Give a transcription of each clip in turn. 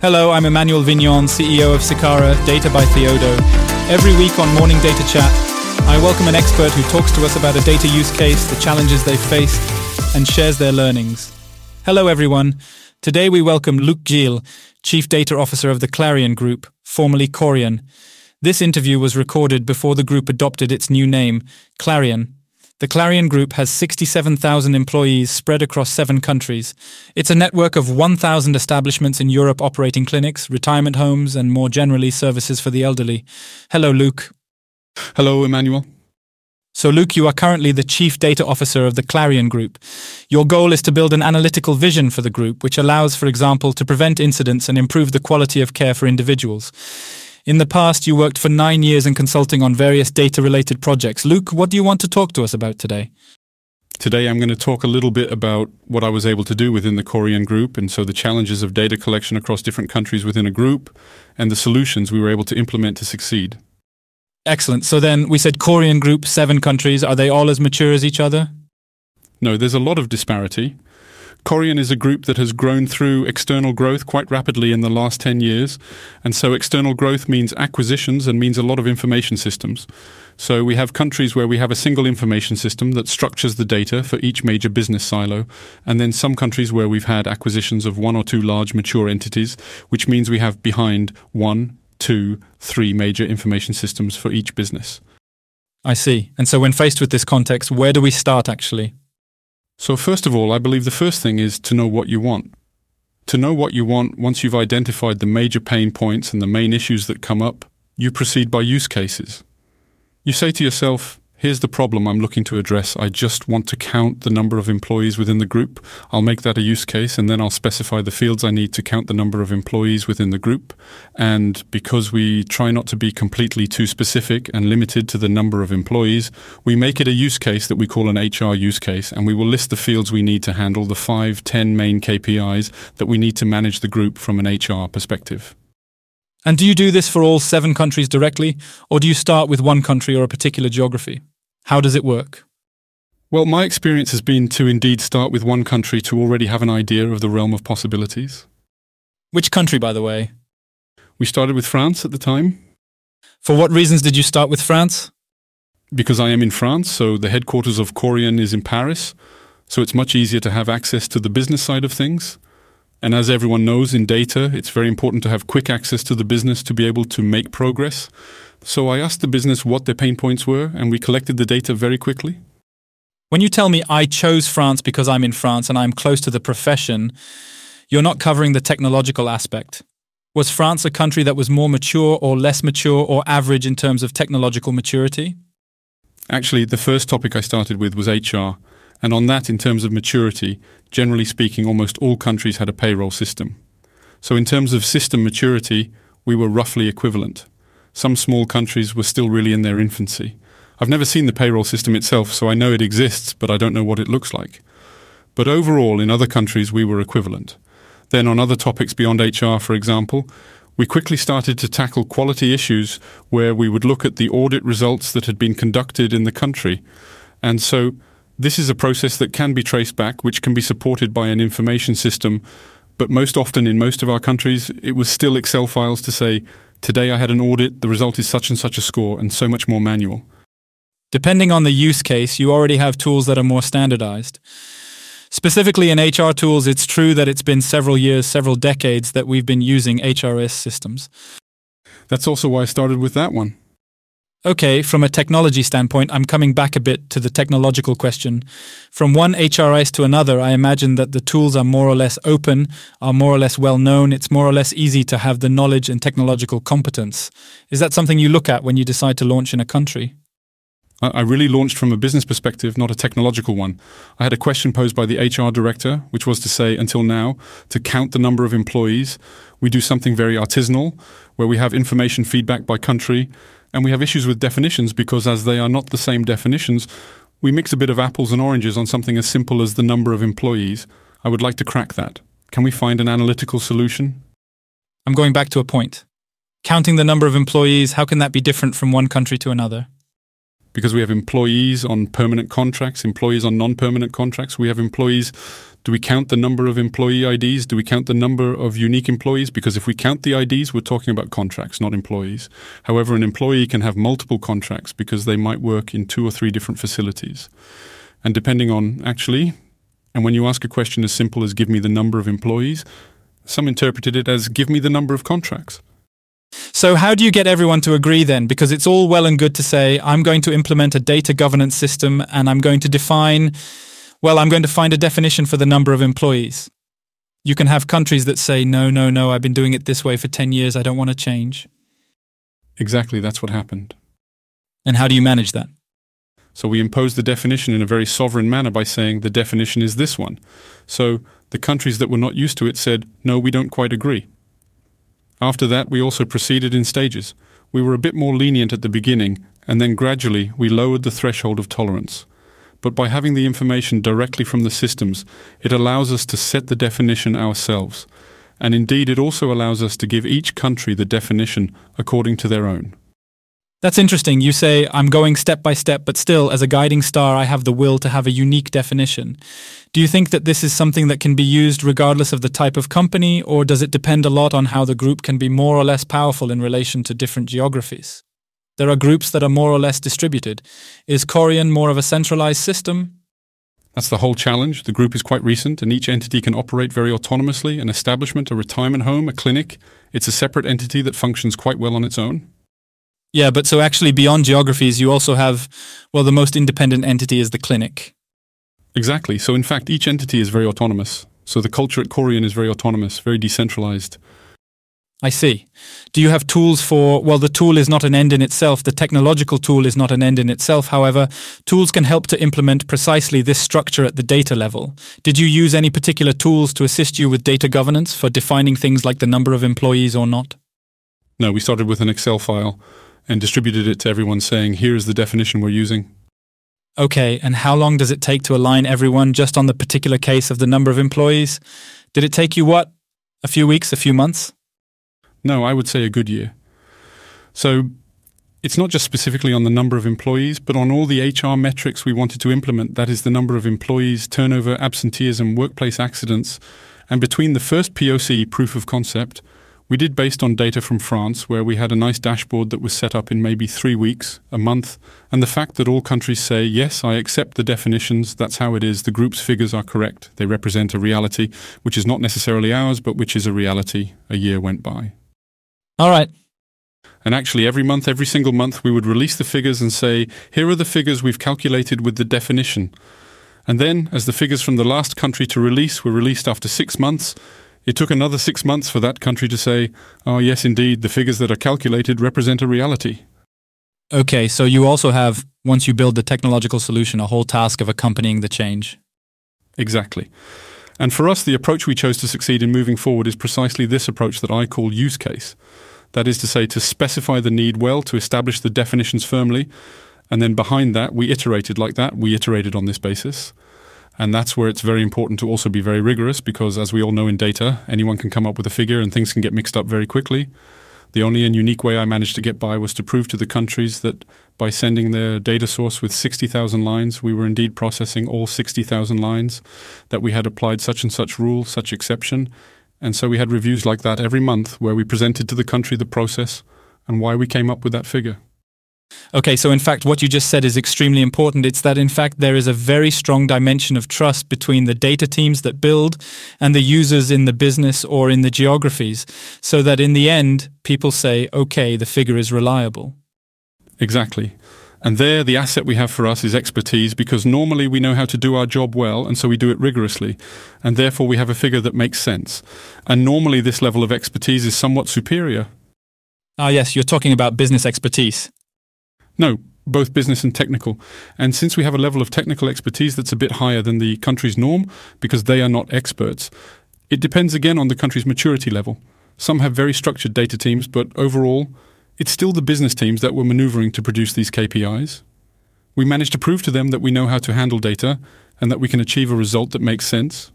Hello, I'm Emmanuel Vignon, CEO of Sicara, Data by Theodo. Every week on Morning Data Chat, I welcome an expert who talks to us about a data use case, the challenges they've faced, and shares their learnings. Hello, everyone. Today we welcome Luc Gille, Chief Data Officer of the Clariane Group, formerly Korian. This interview was recorded before the group adopted its new name, Clariane, the Clariane Group has 67,000 employees spread across seven countries. It's a network of 1,000 establishments in Europe operating clinics, retirement homes, and more generally services for the elderly. Hello, Luc. Hello, Emmanuel. So, Luc, you are currently the Chief Data Officer of the Clariane Group. Your goal is to build an analytical vision for the group, which allows, for example, to prevent incidents and improve the quality of care for individuals. In the past, you worked for nine years in consulting on various data related projects. Luc, what do you want to talk to us about today? Today, I'm going to talk a little bit about what I was able to do within the Korian group, and so the challenges of data collection across different countries within a group, and the solutions we were able to implement to succeed. Excellent. So then we said Korian group, seven countries. Are they all as mature as each other? No, there's a lot of disparity. Korian is a group that has grown through external growth quite rapidly in the last 10 years. And so external growth means acquisitions and means a lot of information systems. So we have countries where we have a single information system that structures the data for each major business silo. And then some countries where we've had acquisitions of one or two large mature entities, which means we have behind one, two, three major information systems for each business. I see. And so when faced with this context, where do we start actually? So, first of all, I believe the first thing is to know what you want. To know what you want, once you've identified the major pain points and the main issues that come up, you proceed by use cases. You say to yourself, Here's the problem I'm looking to address. I just want to count the number of employees within the group. I'll make that a use case and then I'll specify the fields I need to count the number of employees within the group. And because we try not to be completely too specific and limited to the number of employees, we make it a use case that we call an HR use case and we will list the fields we need to handle the five, ten main KPIs that we need to manage the group from an HR perspective. And do you do this for all seven countries directly, or do you start with one country or a particular geography? How does it work? Well, my experience has been to indeed start with one country to already have an idea of the realm of possibilities. Which country, by the way? We started with France at the time. For what reasons did you start with France? Because I am in France, so the headquarters of Korian is in Paris, so it's much easier to have access to the business side of things. And as everyone knows in data, it's very important to have quick access to the business to be able to make progress. So I asked the business what their pain points were, and we collected the data very quickly. When you tell me I chose France because I'm in France and I'm close to the profession, you're not covering the technological aspect. Was France a country that was more mature or less mature or average in terms of technological maturity? Actually, the first topic I started with was HR. And on that, in terms of maturity, generally speaking, almost all countries had a payroll system. So, in terms of system maturity, we were roughly equivalent. Some small countries were still really in their infancy. I've never seen the payroll system itself, so I know it exists, but I don't know what it looks like. But overall, in other countries, we were equivalent. Then, on other topics beyond HR, for example, we quickly started to tackle quality issues where we would look at the audit results that had been conducted in the country. And so this is a process that can be traced back, which can be supported by an information system. But most often in most of our countries, it was still Excel files to say, today I had an audit, the result is such and such a score, and so much more manual. Depending on the use case, you already have tools that are more standardized. Specifically in HR tools, it's true that it's been several years, several decades that we've been using HRS systems. That's also why I started with that one. Okay, from a technology standpoint, I'm coming back a bit to the technological question. From one HRIS to another, I imagine that the tools are more or less open, are more or less well known. It's more or less easy to have the knowledge and technological competence. Is that something you look at when you decide to launch in a country? I really launched from a business perspective, not a technological one. I had a question posed by the HR director, which was to say, until now, to count the number of employees. We do something very artisanal, where we have information feedback by country and we have issues with definitions because, as they are not the same definitions, we mix a bit of apples and oranges on something as simple as the number of employees. I would like to crack that. Can we find an analytical solution? I'm going back to a point. Counting the number of employees, how can that be different from one country to another? because we have employees on permanent contracts, employees on non permanent contracts. We have employees. Do we count the number of employee IDs? Do we count the number of unique employees? Because if we count the IDs, we're talking about contracts, not employees. However, an employee can have multiple contracts because they might work in two or three different facilities. And depending on actually, and when you ask a question as simple as give me the number of employees, some interpreted it as give me the number of contracts. So, how do you get everyone to agree then? Because it's all well and good to say, I'm going to implement a data governance system and I'm going to define, well, I'm going to find a definition for the number of employees. You can have countries that say, no, no, no, I've been doing it this way for 10 years, I don't want to change. Exactly, that's what happened. And how do you manage that? So we impose the definition in a very sovereign manner by saying the definition is this one. So the countries that were not used to it said, no, we don't quite agree. After that, we also proceeded in stages. We were a bit more lenient at the beginning, and then gradually we lowered the threshold of tolerance. But by having the information directly from the systems, it allows us to set the definition ourselves. And indeed, it also allows us to give each country the definition according to their own. That's interesting. You say, I'm going step by step, but still, as a guiding star, I have the will to have a unique definition. Do you think that this is something that can be used regardless of the type of company, or does it depend a lot on how the group can be more or less powerful in relation to different geographies? There are groups that are more or less distributed. Is Korian more of a centralized system? That's the whole challenge. The group is quite recent, and each entity can operate very autonomously an establishment, a retirement home, a clinic. It's a separate entity that functions quite well on its own. Yeah, but so actually beyond geographies, you also have, well, the most independent entity is the clinic. Exactly. So in fact, each entity is very autonomous. So the culture at Korian is very autonomous, very decentralized. I see. Do you have tools for, well, the tool is not an end in itself, the technological tool is not an end in itself. However, tools can help to implement precisely this structure at the data level. Did you use any particular tools to assist you with data governance for defining things like the number of employees or not? No, we started with an Excel file and distributed it to everyone saying, here's the definition we're using. Okay, and how long does it take to align everyone just on the particular case of the number of employees? Did it take you what? A few weeks, a few months? No, I would say a good year. So it's not just specifically on the number of employees, but on all the HR metrics we wanted to implement. That is the number of employees, turnover, absenteeism, workplace accidents. And between the first POC, proof of concept, we did based on data from France, where we had a nice dashboard that was set up in maybe three weeks, a month, and the fact that all countries say, yes, I accept the definitions, that's how it is, the group's figures are correct, they represent a reality, which is not necessarily ours, but which is a reality, a year went by. All right. And actually, every month, every single month, we would release the figures and say, here are the figures we've calculated with the definition. And then, as the figures from the last country to release were released after six months, it took another six months for that country to say, oh, yes, indeed, the figures that are calculated represent a reality. Okay, so you also have, once you build the technological solution, a whole task of accompanying the change. Exactly. And for us, the approach we chose to succeed in moving forward is precisely this approach that I call use case. That is to say, to specify the need well, to establish the definitions firmly, and then behind that, we iterated like that. We iterated on this basis. And that's where it's very important to also be very rigorous because, as we all know in data, anyone can come up with a figure and things can get mixed up very quickly. The only and unique way I managed to get by was to prove to the countries that by sending their data source with 60,000 lines, we were indeed processing all 60,000 lines, that we had applied such and such rule, such exception. And so we had reviews like that every month where we presented to the country the process and why we came up with that figure. Okay, so in fact, what you just said is extremely important. It's that in fact, there is a very strong dimension of trust between the data teams that build and the users in the business or in the geographies, so that in the end, people say, okay, the figure is reliable. Exactly. And there, the asset we have for us is expertise because normally we know how to do our job well, and so we do it rigorously. And therefore, we have a figure that makes sense. And normally, this level of expertise is somewhat superior. Ah, yes, you're talking about business expertise. No, both business and technical. And since we have a level of technical expertise that's a bit higher than the country's norm, because they are not experts, it depends again on the country's maturity level. Some have very structured data teams, but overall, it's still the business teams that were maneuvering to produce these KPIs. We managed to prove to them that we know how to handle data and that we can achieve a result that makes sense.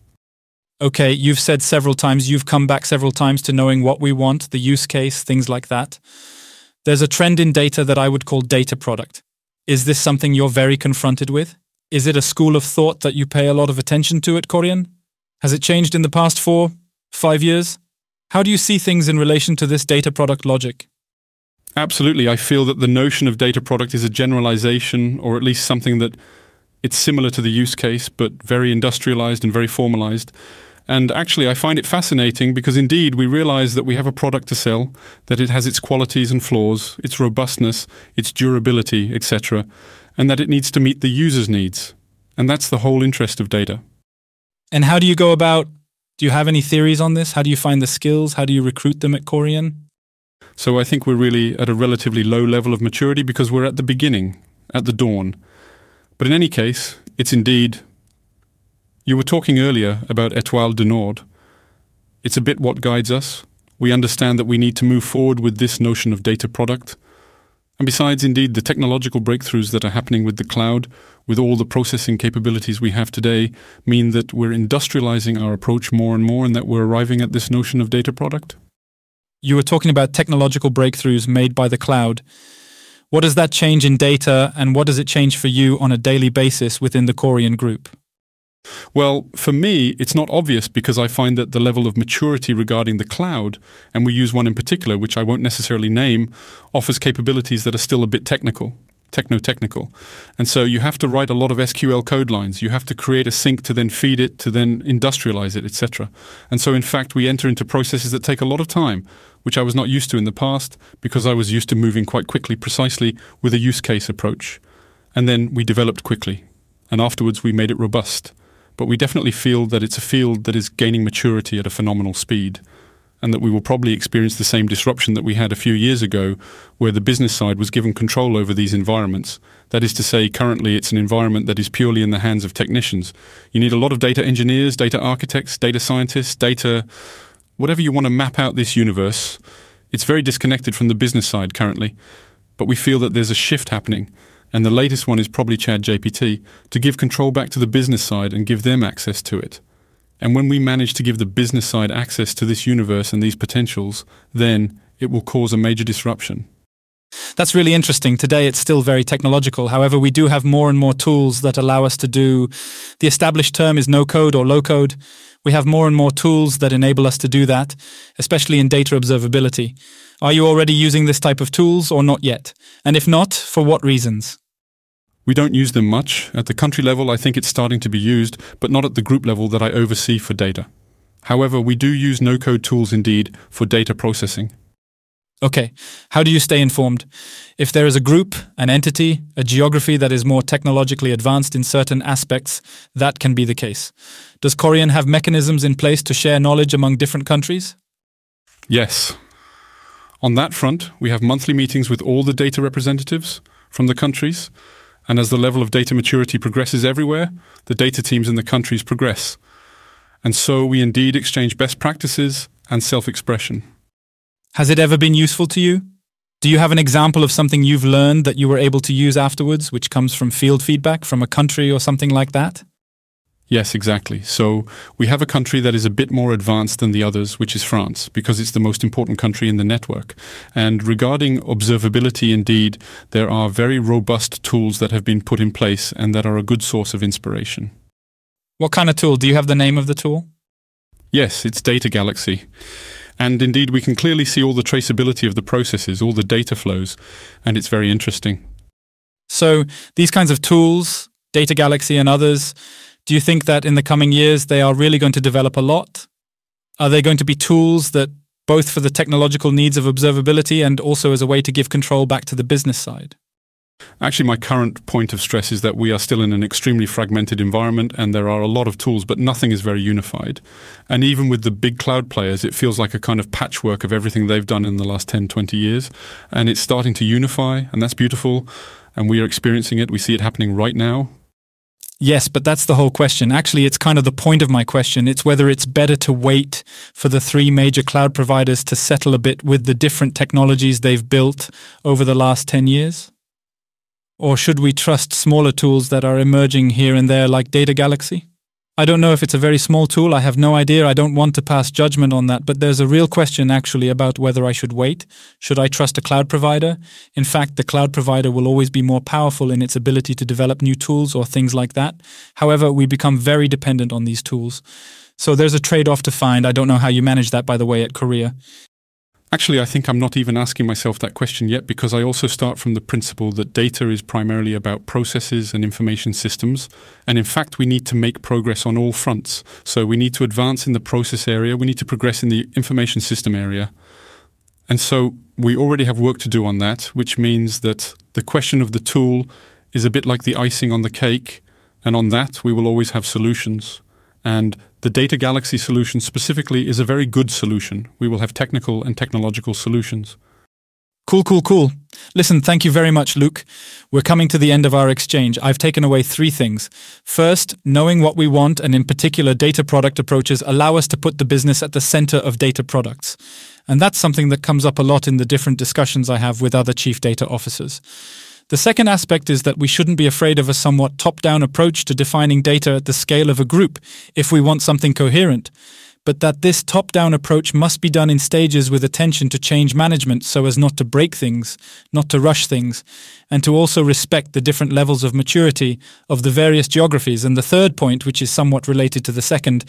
Okay, you've said several times, you've come back several times to knowing what we want, the use case, things like that. There's a trend in data that I would call data product. Is this something you're very confronted with? Is it a school of thought that you pay a lot of attention to at Korian? Has it changed in the past four, five years? How do you see things in relation to this data product logic? Absolutely. I feel that the notion of data product is a generalization, or at least something that it's similar to the use case, but very industrialized and very formalized. And actually, I find it fascinating because indeed we realize that we have a product to sell, that it has its qualities and flaws, its robustness, its durability, etc., and that it needs to meet the user's needs. And that's the whole interest of data. And how do you go about? Do you have any theories on this? How do you find the skills? How do you recruit them at Korian? So I think we're really at a relatively low level of maturity because we're at the beginning, at the dawn. But in any case, it's indeed. You were talking earlier about Étoile du Nord. It's a bit what guides us. We understand that we need to move forward with this notion of data product. And besides, indeed, the technological breakthroughs that are happening with the cloud, with all the processing capabilities we have today, mean that we're industrializing our approach more and more and that we're arriving at this notion of data product. You were talking about technological breakthroughs made by the cloud. What does that change in data and what does it change for you on a daily basis within the Korian group? Well, for me, it's not obvious because I find that the level of maturity regarding the cloud, and we use one in particular, which I won't necessarily name, offers capabilities that are still a bit technical, techno technical. And so you have to write a lot of SQL code lines. You have to create a sync to then feed it, to then industrialize it, etc. And so, in fact, we enter into processes that take a lot of time, which I was not used to in the past because I was used to moving quite quickly, precisely with a use case approach. And then we developed quickly. And afterwards, we made it robust but we definitely feel that it's a field that is gaining maturity at a phenomenal speed and that we will probably experience the same disruption that we had a few years ago, where the business side was given control over these environments. That is to say, currently it's an environment that is purely in the hands of technicians. You need a lot of data engineers, data architects, data scientists, data, whatever you want to map out this universe. It's very disconnected from the business side currently, but we feel that there's a shift happening and the latest one is probably ChatGPT, to give control back to the business side and give them access to it. And when we manage to give the business side access to this universe and these potentials, then it will cause a major disruption. That's really interesting. Today it's still very technological. However, we do have more and more tools that allow us to do the established term is no code or low code. We have more and more tools that enable us to do that, especially in data observability. Are you already using this type of tools or not yet? And if not, for what reasons? We don't use them much. At the country level, I think it's starting to be used, but not at the group level that I oversee for data. However, we do use no code tools indeed for data processing. Okay, how do you stay informed? If there is a group, an entity, a geography that is more technologically advanced in certain aspects, that can be the case. Does Korian have mechanisms in place to share knowledge among different countries? Yes. On that front, we have monthly meetings with all the data representatives from the countries and as the level of data maturity progresses everywhere, the data teams in the countries progress. And so we indeed exchange best practices and self expression. Has it ever been useful to you? Do you have an example of something you've learned that you were able to use afterwards, which comes from field feedback from a country or something like that? Yes, exactly. So we have a country that is a bit more advanced than the others, which is France, because it's the most important country in the network. And regarding observability, indeed, there are very robust tools that have been put in place and that are a good source of inspiration. What kind of tool? Do you have the name of the tool? Yes, it's Data Galaxy. And indeed, we can clearly see all the traceability of the processes, all the data flows, and it's very interesting. So, these kinds of tools, Data Galaxy and others, do you think that in the coming years they are really going to develop a lot? Are they going to be tools that both for the technological needs of observability and also as a way to give control back to the business side? Actually, my current point of stress is that we are still in an extremely fragmented environment and there are a lot of tools, but nothing is very unified. And even with the big cloud players, it feels like a kind of patchwork of everything they've done in the last 10, 20 years. And it's starting to unify, and that's beautiful. And we are experiencing it. We see it happening right now. Yes, but that's the whole question. Actually, it's kind of the point of my question. It's whether it's better to wait for the three major cloud providers to settle a bit with the different technologies they've built over the last 10 years? Or should we trust smaller tools that are emerging here and there like Data Galaxy? I don't know if it's a very small tool. I have no idea. I don't want to pass judgment on that. But there's a real question actually about whether I should wait. Should I trust a cloud provider? In fact, the cloud provider will always be more powerful in its ability to develop new tools or things like that. However, we become very dependent on these tools. So there's a trade off to find. I don't know how you manage that, by the way, at Korea. Actually, I think I'm not even asking myself that question yet because I also start from the principle that data is primarily about processes and information systems. And in fact, we need to make progress on all fronts. So we need to advance in the process area, we need to progress in the information system area. And so we already have work to do on that, which means that the question of the tool is a bit like the icing on the cake. And on that, we will always have solutions. And the Data Galaxy solution specifically is a very good solution. We will have technical and technological solutions. Cool, cool, cool. Listen, thank you very much, Luc. We're coming to the end of our exchange. I've taken away three things. First, knowing what we want, and in particular, data product approaches allow us to put the business at the center of data products. And that's something that comes up a lot in the different discussions I have with other chief data officers. The second aspect is that we shouldn't be afraid of a somewhat top down approach to defining data at the scale of a group if we want something coherent, but that this top down approach must be done in stages with attention to change management so as not to break things, not to rush things, and to also respect the different levels of maturity of the various geographies. And the third point, which is somewhat related to the second,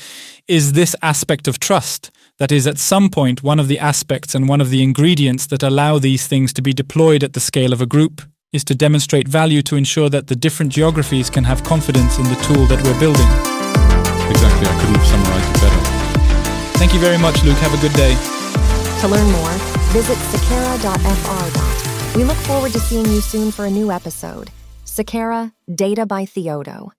is this aspect of trust. That is, at some point, one of the aspects and one of the ingredients that allow these things to be deployed at the scale of a group is to demonstrate value to ensure that the different geographies can have confidence in the tool that we're building. Exactly, I couldn't have summarized it better. Thank you very much, Luc. Have a good day. To learn more, visit sicara.fr. We look forward to seeing you soon for a new episode. Sicara, Data by Theodo.